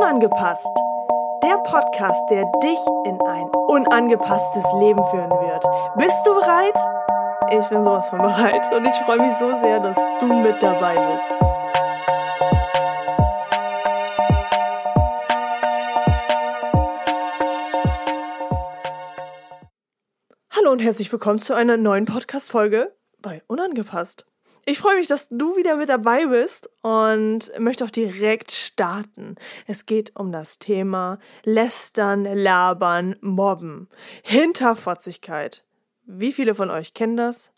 Unangepasst. Der Podcast, der dich in ein unangepasstes Leben führen wird. Bist du bereit? Ich bin sowas von bereit und ich freue mich so sehr, dass du mit dabei bist. Hallo und herzlich willkommen zu einer neuen Podcast-Folge bei Unangepasst. Ich freue mich, dass du wieder mit dabei bist und möchte auch direkt starten. Es geht um das Thema Lästern, Labern, Mobben, Hinterfotzigkeit. Wie viele von euch kennen das?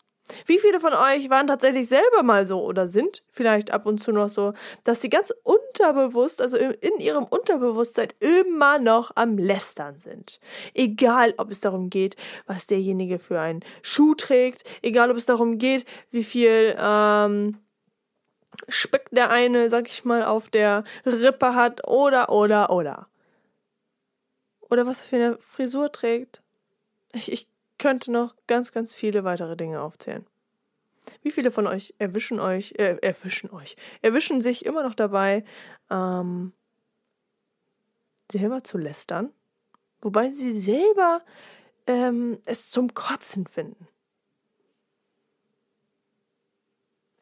Wie viele von euch waren tatsächlich selber mal so oder sind vielleicht ab und zu noch so, dass sie ganz unterbewusst, also in ihrem Unterbewusstsein immer noch am Lästern sind? Egal, ob es darum geht, was derjenige für einen Schuh trägt, egal, ob es darum geht, wie viel ähm, Speck der eine, sag ich mal, auf der Rippe hat oder, oder, oder. Oder was er für eine Frisur trägt. Ich, ich könnte noch ganz, ganz viele weitere Dinge aufzählen. Wie viele von euch erwischen euch, äh, erwischen euch, erwischen sich immer noch dabei, ähm, selber zu lästern, wobei sie selber ähm, es zum Kotzen finden?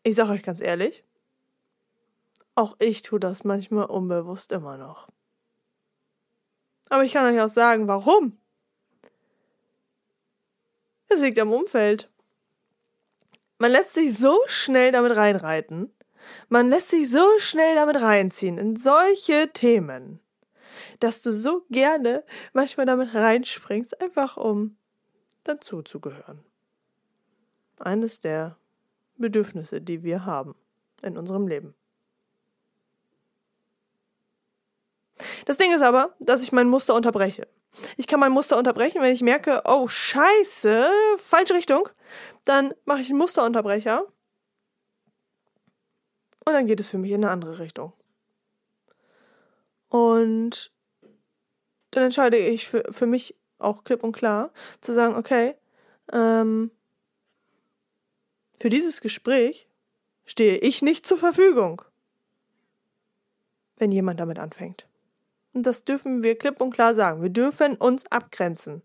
Ich sage euch ganz ehrlich, auch ich tue das manchmal unbewusst immer noch. Aber ich kann euch auch sagen, warum. Es liegt am Umfeld. Man lässt sich so schnell damit reinreiten. Man lässt sich so schnell damit reinziehen in solche Themen, dass du so gerne manchmal damit reinspringst, einfach um dazu zu gehören. Eines der Bedürfnisse, die wir haben in unserem Leben. Das Ding ist aber, dass ich mein Muster unterbreche. Ich kann mein Muster unterbrechen, wenn ich merke, oh scheiße, falsche Richtung. Dann mache ich einen Musterunterbrecher. Und dann geht es für mich in eine andere Richtung. Und dann entscheide ich für, für mich auch klipp und klar zu sagen, okay, ähm, für dieses Gespräch stehe ich nicht zur Verfügung, wenn jemand damit anfängt. Und das dürfen wir klipp und klar sagen. Wir dürfen uns abgrenzen.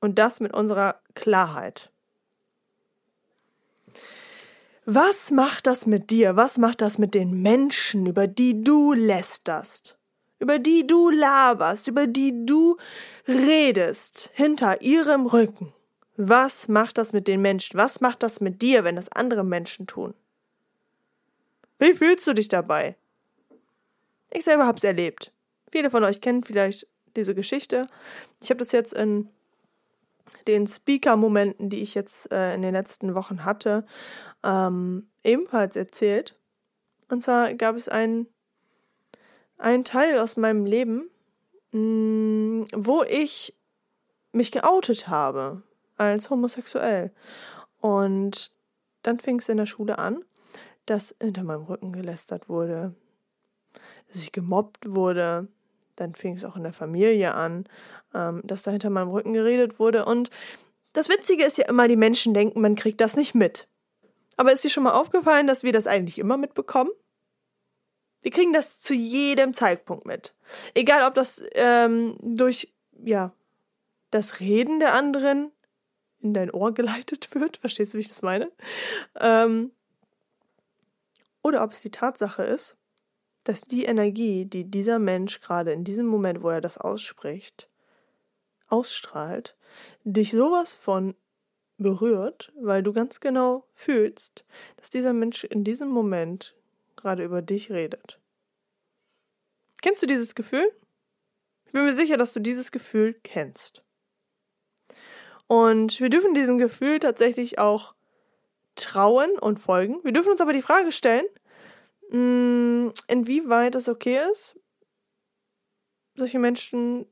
Und das mit unserer Klarheit. Was macht das mit dir? Was macht das mit den Menschen, über die du lästerst? Über die du laberst, über die du redest, hinter ihrem Rücken? Was macht das mit den Menschen? Was macht das mit dir, wenn das andere Menschen tun? Wie fühlst du dich dabei? Ich selber habe es erlebt. Viele von euch kennen vielleicht diese Geschichte. Ich habe das jetzt in den Speaker-Momenten, die ich jetzt äh, in den letzten Wochen hatte, ähm, ebenfalls erzählt. Und zwar gab es einen, einen Teil aus meinem Leben, mh, mm, wo ich mich geoutet habe als homosexuell. Und dann fing es in der Schule an, dass hinter meinem Rücken gelästert wurde, dass ich gemobbt wurde. Dann fing es auch in der Familie an, ähm, dass da hinter meinem Rücken geredet wurde. Und das Witzige ist ja immer, die Menschen denken, man kriegt das nicht mit. Aber ist dir schon mal aufgefallen, dass wir das eigentlich immer mitbekommen? Wir kriegen das zu jedem Zeitpunkt mit. Egal, ob das ähm, durch, ja, das Reden der anderen in dein Ohr geleitet wird. Verstehst du, wie ich das meine? Ähm, oder ob es die Tatsache ist, dass die Energie, die dieser Mensch gerade in diesem Moment, wo er das ausspricht, ausstrahlt, dich sowas von berührt, weil du ganz genau fühlst, dass dieser Mensch in diesem Moment gerade über dich redet. Kennst du dieses Gefühl? Ich bin mir sicher, dass du dieses Gefühl kennst. Und wir dürfen diesem Gefühl tatsächlich auch trauen und folgen. Wir dürfen uns aber die Frage stellen, inwieweit es okay ist, solche Menschen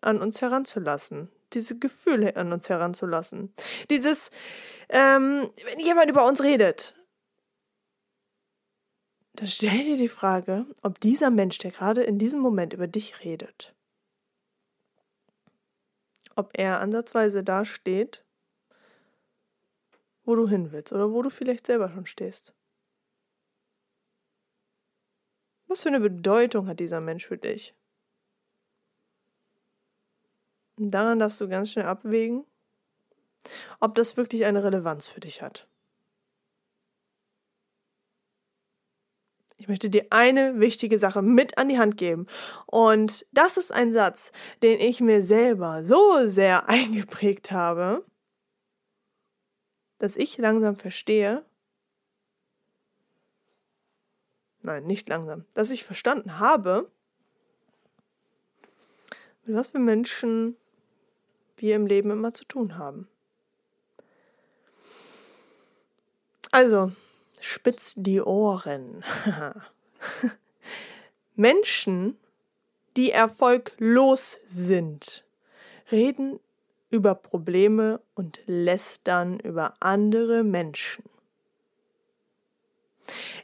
an uns heranzulassen, diese Gefühle an uns heranzulassen. Dieses, ähm, wenn jemand über uns redet, dann stell dir die Frage, ob dieser Mensch, der gerade in diesem Moment über dich redet, ob er ansatzweise da steht, wo du hin willst oder wo du vielleicht selber schon stehst. Was für eine Bedeutung hat dieser Mensch für dich? Und daran darfst du ganz schnell abwägen, ob das wirklich eine Relevanz für dich hat. Ich möchte dir eine wichtige Sache mit an die Hand geben. Und das ist ein Satz, den ich mir selber so sehr eingeprägt habe, dass ich langsam verstehe, nein, nicht langsam, dass ich verstanden habe, mit was für Menschen wir im Leben immer zu tun haben. Also, spitz die Ohren. Menschen, die erfolglos sind, reden über Probleme und lästern über andere Menschen.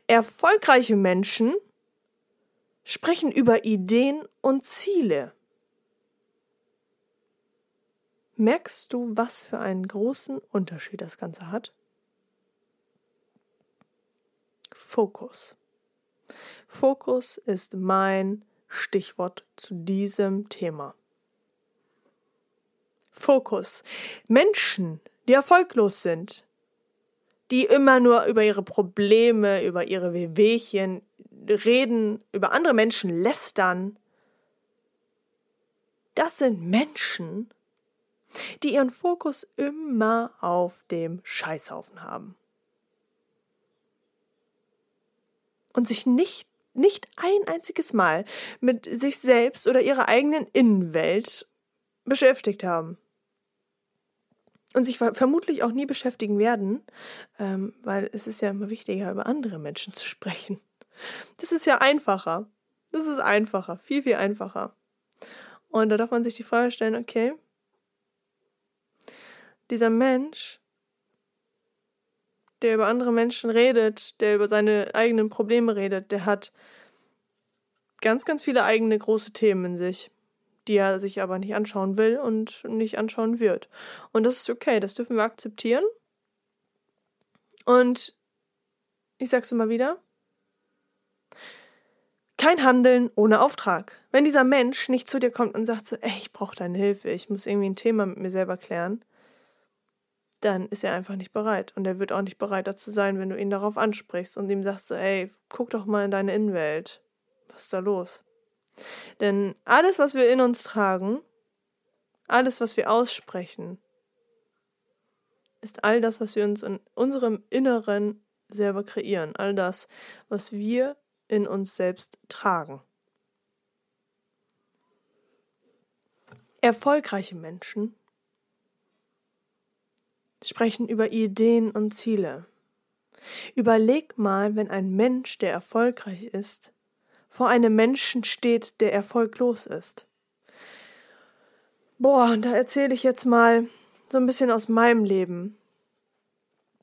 Erfolgreiche Menschen sprechen über Ideen und Ziele. Merkst du, was für einen großen Unterschied das Ganze hat? Fokus. Fokus ist mein Stichwort zu diesem Thema. Fokus. Menschen, die erfolglos sind, die immer nur über ihre Probleme, über ihre Wehwehchen reden, über andere Menschen lästern, das sind Menschen, die ihren Fokus immer auf dem Scheißhaufen haben. Und sich nicht, nicht ein einziges Mal mit sich selbst oder ihrer eigenen Innenwelt beschäftigt haben. Und sich vermutlich auch nie beschäftigen werden, ähm, weil es ist ja immer wichtiger, über andere Menschen zu sprechen. Das ist ja einfacher. Das ist einfacher, viel, viel einfacher. Und da darf man sich die Frage stellen, okay, dieser Mensch, der über andere Menschen redet, der über seine eigenen Probleme redet, der hat ganz, ganz viele eigene große Themen in sich, die er sich aber nicht anschauen will und nicht anschauen wird. Und das ist okay, das dürfen wir akzeptieren. Und ich sag's immer wieder, kein Handeln ohne Auftrag. Wenn dieser Mensch nicht zu dir kommt und sagt so, ey, ich brauche deine Hilfe, ich muss irgendwie ein Thema mit mir selber klären, dann ist er einfach nicht bereit. Und er wird auch nicht bereit dazu sein, wenn du ihn darauf ansprichst und ihm sagst so, ey, guck doch mal in deine Innenwelt. Was ist da los? Denn alles, was wir in uns tragen, alles, was wir aussprechen, ist all das, was wir uns in unserem Inneren selber kreieren. All das, was wir in uns selbst tragen. Erfolgreiche Menschen sprechen über Ideen und Ziele. Überleg mal, wenn ein Mensch, der erfolgreich ist, vor einem Menschen steht, der erfolglos ist. Boah, da erzähle ich jetzt mal so ein bisschen aus meinem Leben.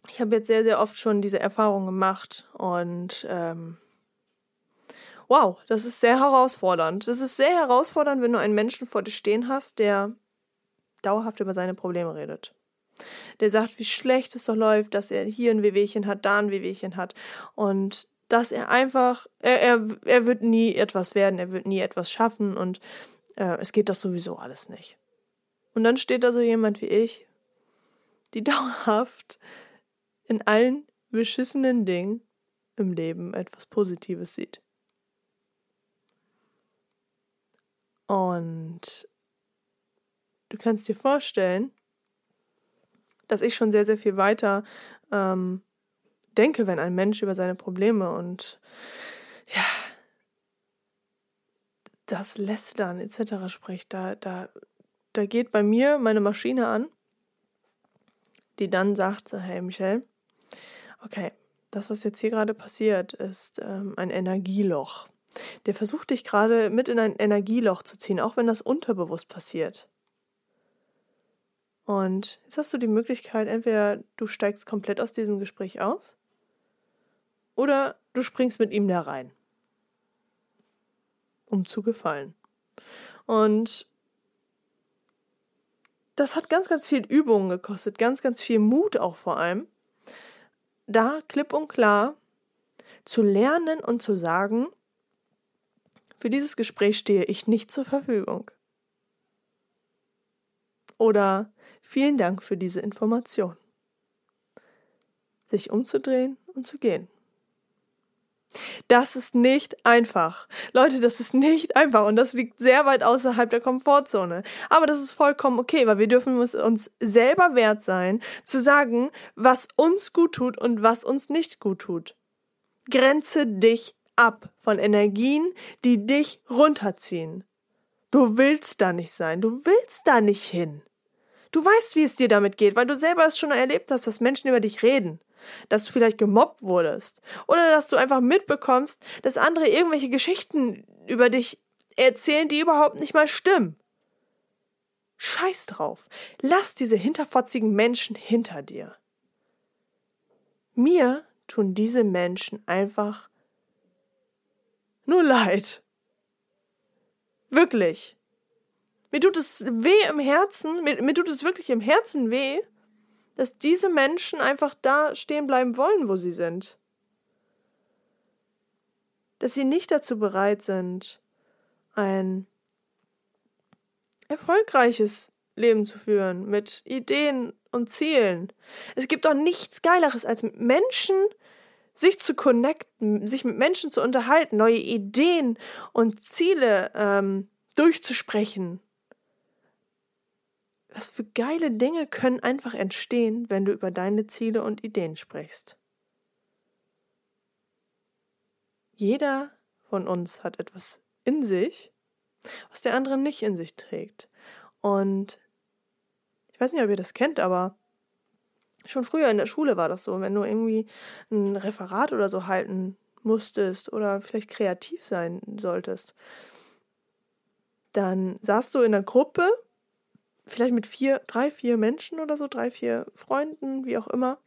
Ich habe jetzt sehr, sehr oft schon diese Erfahrung gemacht und ähm, wow, das ist sehr herausfordernd. Das ist sehr herausfordernd, wenn du einen Menschen vor dir stehen hast, der dauerhaft über seine Probleme redet der sagt, wie schlecht es doch läuft, dass er hier ein Wehwehchen hat, da ein Wehwehchen hat und dass er einfach, er, er, er wird nie etwas werden, er wird nie etwas schaffen und äh, es geht doch sowieso alles nicht. Und dann steht da so jemand wie ich, die dauerhaft in allen beschissenen Dingen im Leben etwas Positives sieht. Und du kannst dir vorstellen, dass ich schon sehr, sehr viel weiter ähm, denke, wenn ein Mensch über seine Probleme und ja, das Lästern etc. spricht. Da, da, da geht bei mir meine Maschine an, die dann sagt, hey Michelle, okay, das, was jetzt hier gerade passiert, ist ähm, ein Energieloch. Der versucht dich gerade mit in ein Energieloch zu ziehen, auch wenn das unterbewusst passiert. Und jetzt hast du die Möglichkeit, entweder du steigst komplett aus diesem Gespräch aus oder du springst mit ihm da rein, um zu gefallen. Und das hat ganz, ganz viel Übung gekostet, ganz, ganz viel Mut auch vor allem, da klipp und klar zu lernen und zu sagen, Für dieses Gespräch stehe ich nicht zur Verfügung. Oder vielen Dank für diese Information. Sich umzudrehen und zu gehen. Das ist nicht einfach. Leute, das ist nicht einfach und das liegt sehr weit außerhalb der Komfortzone. Aber das ist vollkommen okay, weil wir dürfen uns selber wert sein, zu sagen, was uns gut tut und was uns nicht gut tut. Grenze dich ab von Energien, die dich runterziehen. Du willst da nicht sein, du willst da nicht hin. Du weißt, wie es dir damit geht, weil du selber es schon erlebt hast, dass Menschen über dich reden dass du vielleicht gemobbt wurdest oder dass du einfach mitbekommst, dass andere irgendwelche Geschichten über dich erzählen, die überhaupt nicht mal stimmen. Scheiß drauf. Lass diese hinterfotzigen Menschen hinter dir. Mir tun diese Menschen einfach nur leid. Wirklich. Mir tut es weh im Herzen, mir, mir tut es wirklich im Herzen weh, dass diese Menschen einfach da stehen bleiben wollen, wo sie sind. Dass sie nicht dazu bereit sind, ein erfolgreiches Leben zu führen, mit Ideen und Zielen. Es gibt doch nichts Geileres, als mit Menschen sich zu connecten, sich mit Menschen zu unterhalten, neue Ideen und Ziele ähm, durchzusprechen was für geile Dinge können einfach entstehen, wenn du über deine Ziele und Ideen sprichst. Jeder von uns hat etwas in sich, was der andere nicht in sich trägt. Und ich weiß nicht, ob ihr das kennt, aber schon früher in der Schule war das so, wenn du irgendwie ein Referat oder so halten musstest oder vielleicht kreativ sein solltest, dann saßt du in einer Gruppe vielleicht mit vier, drei, vier Menschen oder so, drei, vier Freunden, wie auch immer.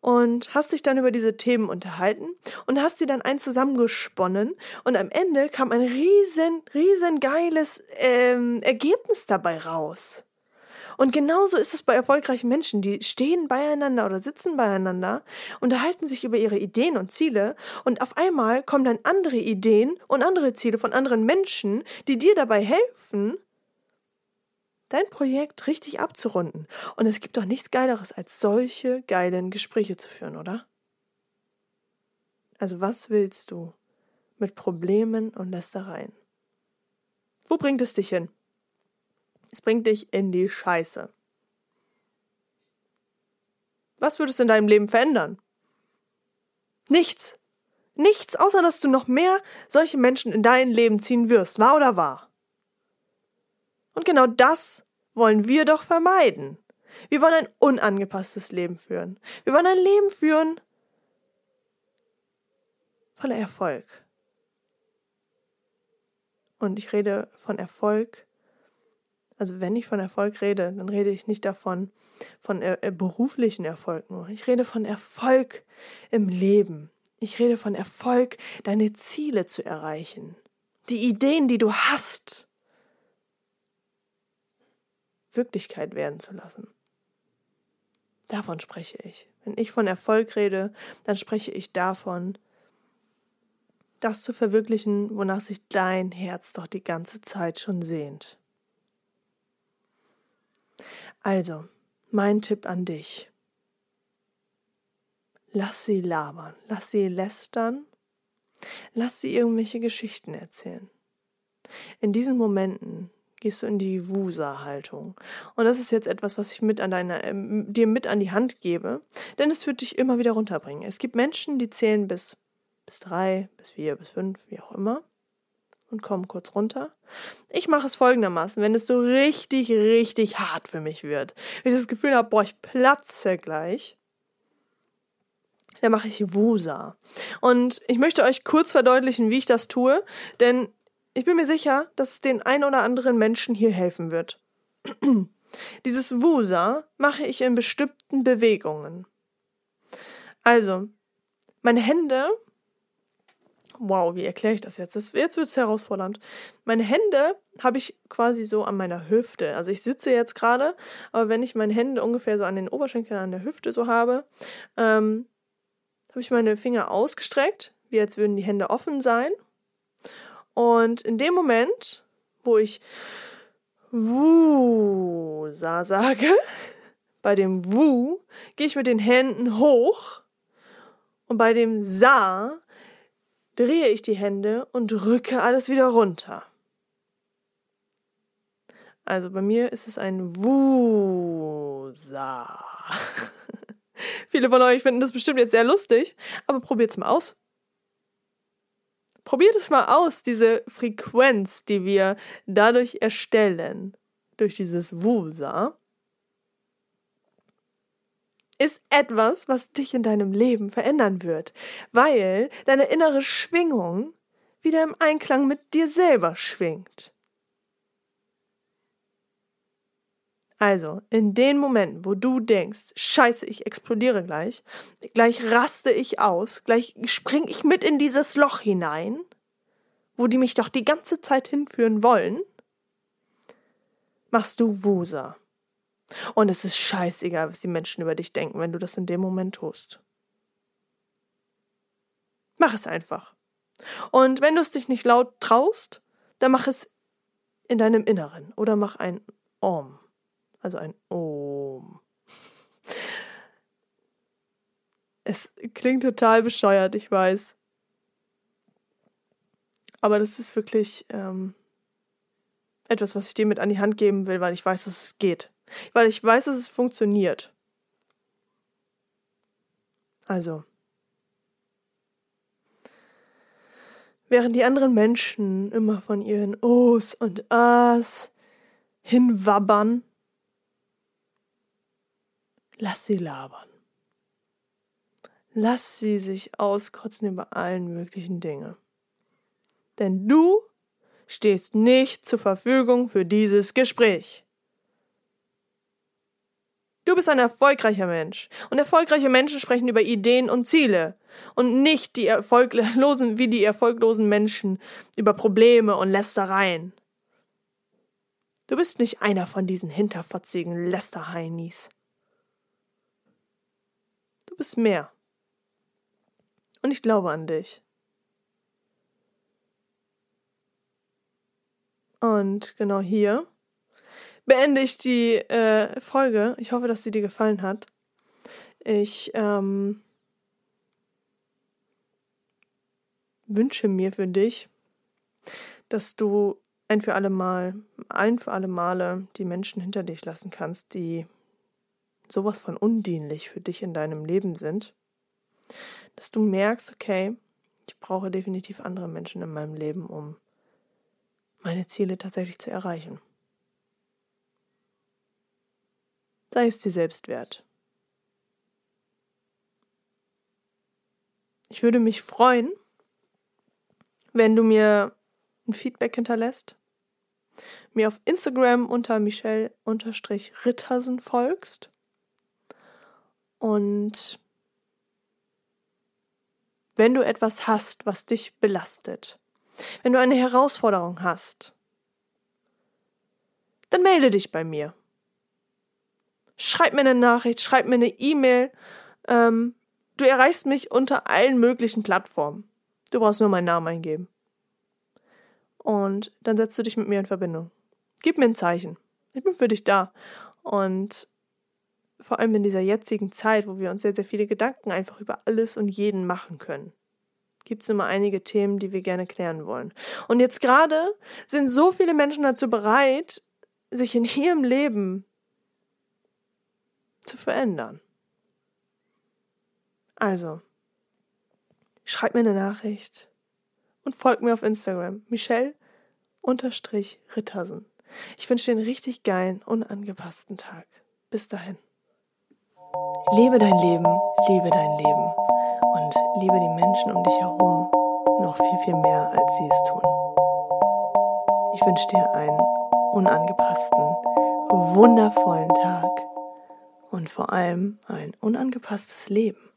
Und hast dich dann über diese Themen unterhalten und hast sie dann ein zusammengesponnen und am Ende kam ein riesen, riesen geiles ähm, Ergebnis dabei raus. Und genauso ist es bei erfolgreichen Menschen, die stehen beieinander oder sitzen beieinander, unterhalten sich über ihre Ideen und Ziele und auf einmal kommen dann andere Ideen und andere Ziele von anderen Menschen, die dir dabei helfen, dein Projekt richtig abzurunden. Und es gibt doch nichts Geileres, als solche geilen Gespräche zu führen, oder? Also was willst du mit Problemen und Lästereien? Wo bringt es dich hin? Es bringt dich in die Scheiße. Was würdest du in deinem Leben verändern? Nichts. Nichts, außer dass du noch mehr solche Menschen in dein Leben ziehen wirst, wahr oder wahr? Und genau das wollen wir doch vermeiden. Wir wollen ein unangepasstes Leben führen. Wir wollen ein Leben führen voller Erfolg. Und ich rede von Erfolg. Also wenn ich von Erfolg rede, dann rede ich nicht davon, von äh, beruflichen Erfolg nur. Ich rede von Erfolg im Leben. Ich rede von Erfolg, deine Ziele zu erreichen. Die Ideen, die du hast, Wirklichkeit werden zu lassen. Davon spreche ich. Wenn ich von Erfolg rede, dann spreche ich davon, das zu verwirklichen, wonach sich dein Herz doch die ganze Zeit schon sehnt. Also, mein Tipp an dich. Lass sie labern, lass sie lästern, lass sie irgendwelche Geschichten erzählen. In diesen Momenten gehst du in die Wusa-Haltung. Und das ist jetzt etwas, was ich mit an deine, äh, dir mit an die Hand gebe, denn es wird dich immer wieder runterbringen. Es gibt Menschen, die zählen bis, bis drei, bis vier, bis fünf, wie auch immer, und kommen kurz runter. Ich mache es folgendermaßen, wenn es so richtig, richtig hart für mich wird, wenn ich das Gefühl habe, boah, ich platze gleich, dann mache ich Wusa. Und ich möchte euch kurz verdeutlichen, wie ich das tue, denn ich bin mir sicher, dass es den ein oder anderen Menschen hier helfen wird. Dieses Wusa mache ich in bestimmten Bewegungen. Also, meine Hände. Wow, wie erkläre ich das jetzt? Das, jetzt wird es herausfordernd. Meine Hände habe ich quasi so an meiner Hüfte. Also ich sitze jetzt gerade, aber wenn ich meine Hände ungefähr so an den Oberschenkeln an der Hüfte so habe, ähm, habe ich meine Finger ausgestreckt, wie als würden die Hände offen sein Und in dem Moment, wo ich Wusa sage, bei dem Wu gehe ich mit den Händen hoch und bei dem Sa drehe ich die Hände und rücke alles wieder runter. Also bei mir ist es ein Wusa. Viele von euch finden das bestimmt jetzt sehr lustig, aber probiert es mal aus. Probiert es mal aus, diese Frequenz, die wir dadurch erstellen, durch dieses Wusa ist etwas, was dich in deinem Leben verändern wird, weil deine innere Schwingung wieder im Einklang mit dir selber schwingt. Also, in den Momenten, wo du denkst, scheiße, ich explodiere gleich, gleich raste ich aus, gleich spring ich mit in dieses Loch hinein, wo die mich doch die ganze Zeit hinführen wollen, machst du Wusa. Und es ist scheißegal, was die Menschen über dich denken, wenn du das in dem Moment tust. Mach es einfach. Und wenn du es dich nicht laut traust, dann mach es in deinem Inneren oder mach ein Om, also ein Om. Es klingt total bescheuert, ich weiß. Aber das ist wirklich ähm, etwas, was ich dir mit an die Hand geben will, weil ich weiß, dass es geht weil ich weiß, dass es funktioniert. Also, während die anderen Menschen immer von ihren Ohs und Ahs hinwabbern, lass sie labern. Lass sie sich auskotzen über allen möglichen Dinge. Denn du stehst nicht zur Verfügung für dieses Gespräch. Du bist ein erfolgreicher Mensch. Und erfolgreiche Menschen sprechen über Ideen und Ziele. Und nicht die erfolglosen, wie die erfolglosen Menschen über Probleme und Lästereien. Du bist nicht einer von diesen hinterfotzigen Lästerheinis. Bist mehr. Und ich glaube an dich. Und genau hier beende ich die äh, Folge. Ich hoffe, dass sie dir gefallen hat. Ich ähm, wünsche mir für dich, dass du ein für alle Mal, ein für alle Male die Menschen hinter dich lassen kannst, die sowas von undienlich für dich in deinem Leben sind. Dass du merkst, okay, ich brauche definitiv andere Menschen in meinem Leben, um meine Ziele tatsächlich zu erreichen. sei es dir selbst wert. Ich würde mich freuen, wenn du mir ein Feedback hinterlässt, mir auf Instagram unter Michelle-Rittersen folgst und wenn du etwas hast, was dich belastet, wenn du eine Herausforderung hast, dann melde dich bei mir schreib mir eine Nachricht, schreib mir eine E-Mail. Ähm, du erreichst mich unter allen möglichen Plattformen. Du brauchst nur meinen Namen eingeben. Und dann setzt du dich mit mir in Verbindung. Gib mir ein Zeichen. Ich bin für dich da. Und vor allem in dieser jetzigen Zeit, wo wir uns sehr, sehr viele Gedanken einfach über alles und jeden machen können, gibt es immer einige Themen, die wir gerne klären wollen. Und jetzt gerade sind so viele Menschen dazu bereit, sich in ihrem Leben zu verändern. Also, schreib mir eine Nachricht und folg mir auf Instagram. Michelle-Rittersen. Ich wünsche dir einen richtig geilen, unangepassten Tag. Bis dahin. Lebe dein Leben, liebe dein Leben und liebe die Menschen um dich herum noch viel, viel mehr, als sie es tun. Ich wünsche dir einen unangepassten, wundervollen Tag und vor allem ein unangepasstes Leben.